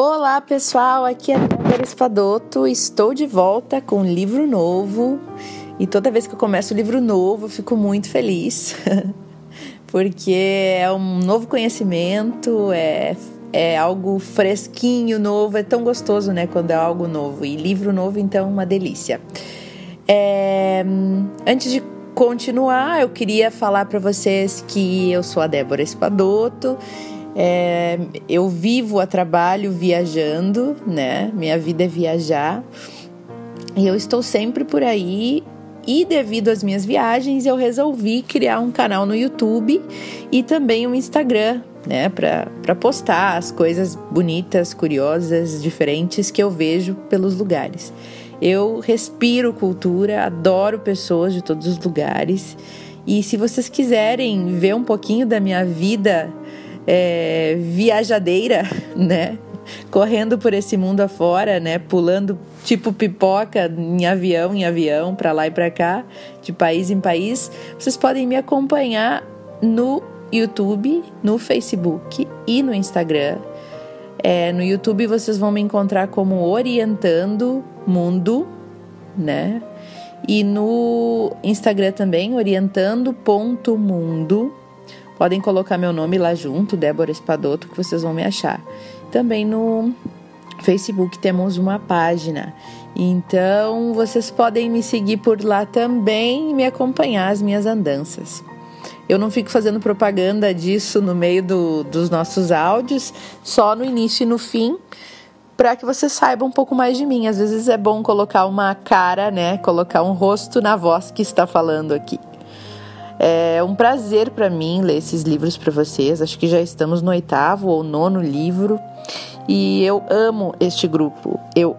Olá pessoal, aqui é Débora Espadoto, estou de volta com um livro novo. E toda vez que eu começo um livro novo eu fico muito feliz porque é um novo conhecimento, é, é algo fresquinho, novo, é tão gostoso né, quando é algo novo. E livro novo então uma delícia. É, antes de continuar, eu queria falar para vocês que eu sou a Débora Espadoto é, eu vivo a trabalho viajando, né? Minha vida é viajar. E eu estou sempre por aí. E devido às minhas viagens, eu resolvi criar um canal no YouTube e também um Instagram, né? Para postar as coisas bonitas, curiosas, diferentes que eu vejo pelos lugares. Eu respiro cultura, adoro pessoas de todos os lugares. E se vocês quiserem ver um pouquinho da minha vida é, viajadeira, né? Correndo por esse mundo afora, né? Pulando tipo pipoca em avião, em avião, para lá e para cá, de país em país. Vocês podem me acompanhar no YouTube, no Facebook e no Instagram. É, no YouTube vocês vão me encontrar como Orientando Mundo, né? E no Instagram também, orientando.mundo. Podem colocar meu nome lá junto, Débora Espadoto, que vocês vão me achar. Também no Facebook temos uma página. Então vocês podem me seguir por lá também e me acompanhar as minhas andanças. Eu não fico fazendo propaganda disso no meio do, dos nossos áudios, só no início e no fim, para que você saiba um pouco mais de mim. Às vezes é bom colocar uma cara, né? Colocar um rosto na voz que está falando aqui. É um prazer para mim ler esses livros para vocês. Acho que já estamos no oitavo ou nono livro e eu amo este grupo. Eu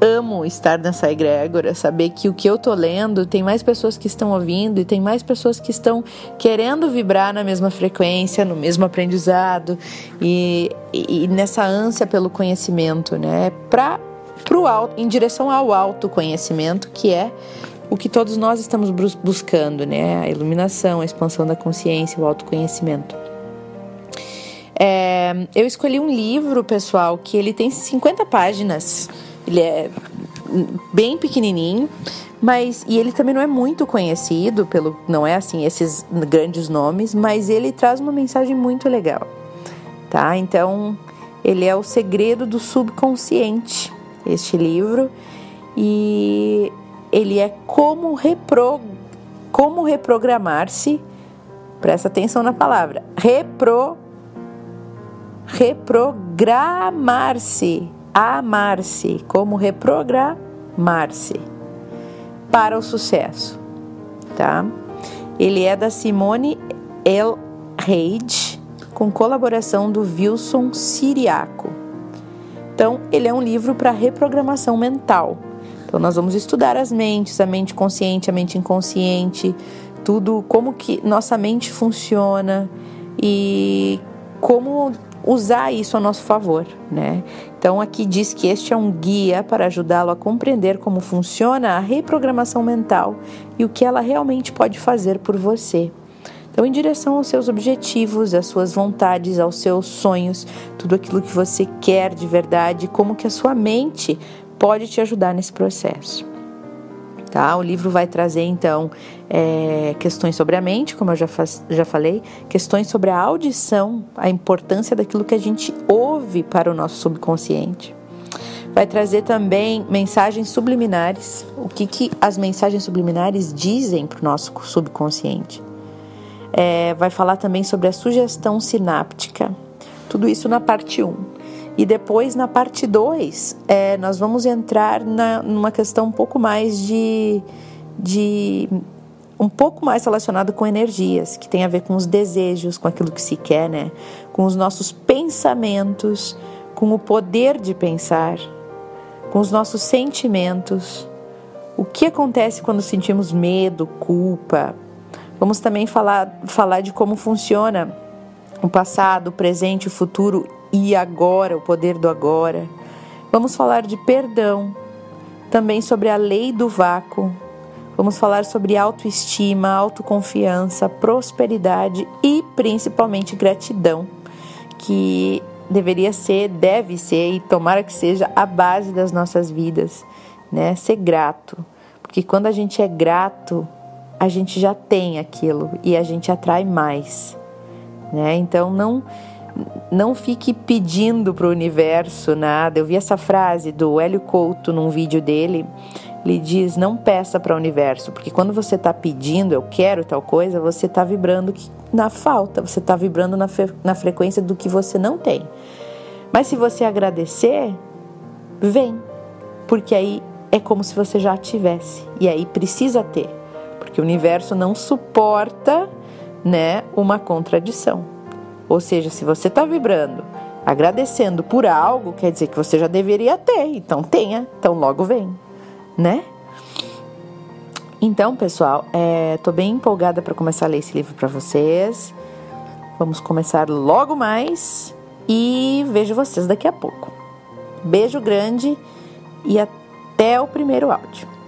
amo estar nessa egrégora, saber que o que eu tô lendo tem mais pessoas que estão ouvindo e tem mais pessoas que estão querendo vibrar na mesma frequência, no mesmo aprendizado e, e, e nessa ânsia pelo conhecimento, né? Para pro alto, em direção ao autoconhecimento, que é o que todos nós estamos buscando, né? A iluminação, a expansão da consciência, o autoconhecimento. É, eu escolhi um livro, pessoal, que ele tem 50 páginas. Ele é bem pequenininho, mas e ele também não é muito conhecido pelo, não é assim esses grandes nomes, mas ele traz uma mensagem muito legal, tá? Então ele é o segredo do subconsciente, este livro, e ele é como, repro, como reprogramar-se, presta atenção na palavra, repro, reprogramar-se, amar-se, como reprogramar-se para o sucesso, tá? Ele é da Simone L. Reid, com colaboração do Wilson Siriaco. Então, ele é um livro para reprogramação mental então nós vamos estudar as mentes, a mente consciente, a mente inconsciente, tudo como que nossa mente funciona e como usar isso a nosso favor, né? Então aqui diz que este é um guia para ajudá-lo a compreender como funciona a reprogramação mental e o que ela realmente pode fazer por você. Então, em direção aos seus objetivos, às suas vontades, aos seus sonhos, tudo aquilo que você quer de verdade, como que a sua mente pode te ajudar nesse processo. Tá? O livro vai trazer então é, questões sobre a mente, como eu já, faz, já falei, questões sobre a audição, a importância daquilo que a gente ouve para o nosso subconsciente. Vai trazer também mensagens subliminares, o que, que as mensagens subliminares dizem para o nosso subconsciente. É, vai falar também sobre a sugestão sináptica, tudo isso na parte 1. E depois, na parte 2, é, nós vamos entrar na, numa questão um pouco mais de, de. um pouco mais relacionado com energias, que tem a ver com os desejos, com aquilo que se quer, né? Com os nossos pensamentos, com o poder de pensar, com os nossos sentimentos. O que acontece quando sentimos medo, culpa? Vamos também falar, falar de como funciona o passado, o presente, o futuro e agora, o poder do agora. Vamos falar de perdão, também sobre a lei do vácuo. Vamos falar sobre autoestima, autoconfiança, prosperidade e principalmente gratidão, que deveria ser, deve ser e tomara que seja a base das nossas vidas, né? Ser grato. Porque quando a gente é grato, a gente já tem aquilo e a gente atrai mais, né? Então não não fique pedindo para o universo nada. Eu vi essa frase do Hélio Couto num vídeo dele. Ele diz: não peça para o universo, porque quando você está pedindo, eu quero tal coisa, você está vibrando na falta, você está vibrando na, na frequência do que você não tem. Mas se você agradecer, vem, porque aí é como se você já tivesse, e aí precisa ter, porque o universo não suporta né, uma contradição. Ou seja, se você está vibrando, agradecendo por algo, quer dizer que você já deveria ter, então tenha, então logo vem, né? Então, pessoal, é, bem empolgada para começar a ler esse livro para vocês. Vamos começar logo mais e vejo vocês daqui a pouco. Beijo grande e até o primeiro áudio.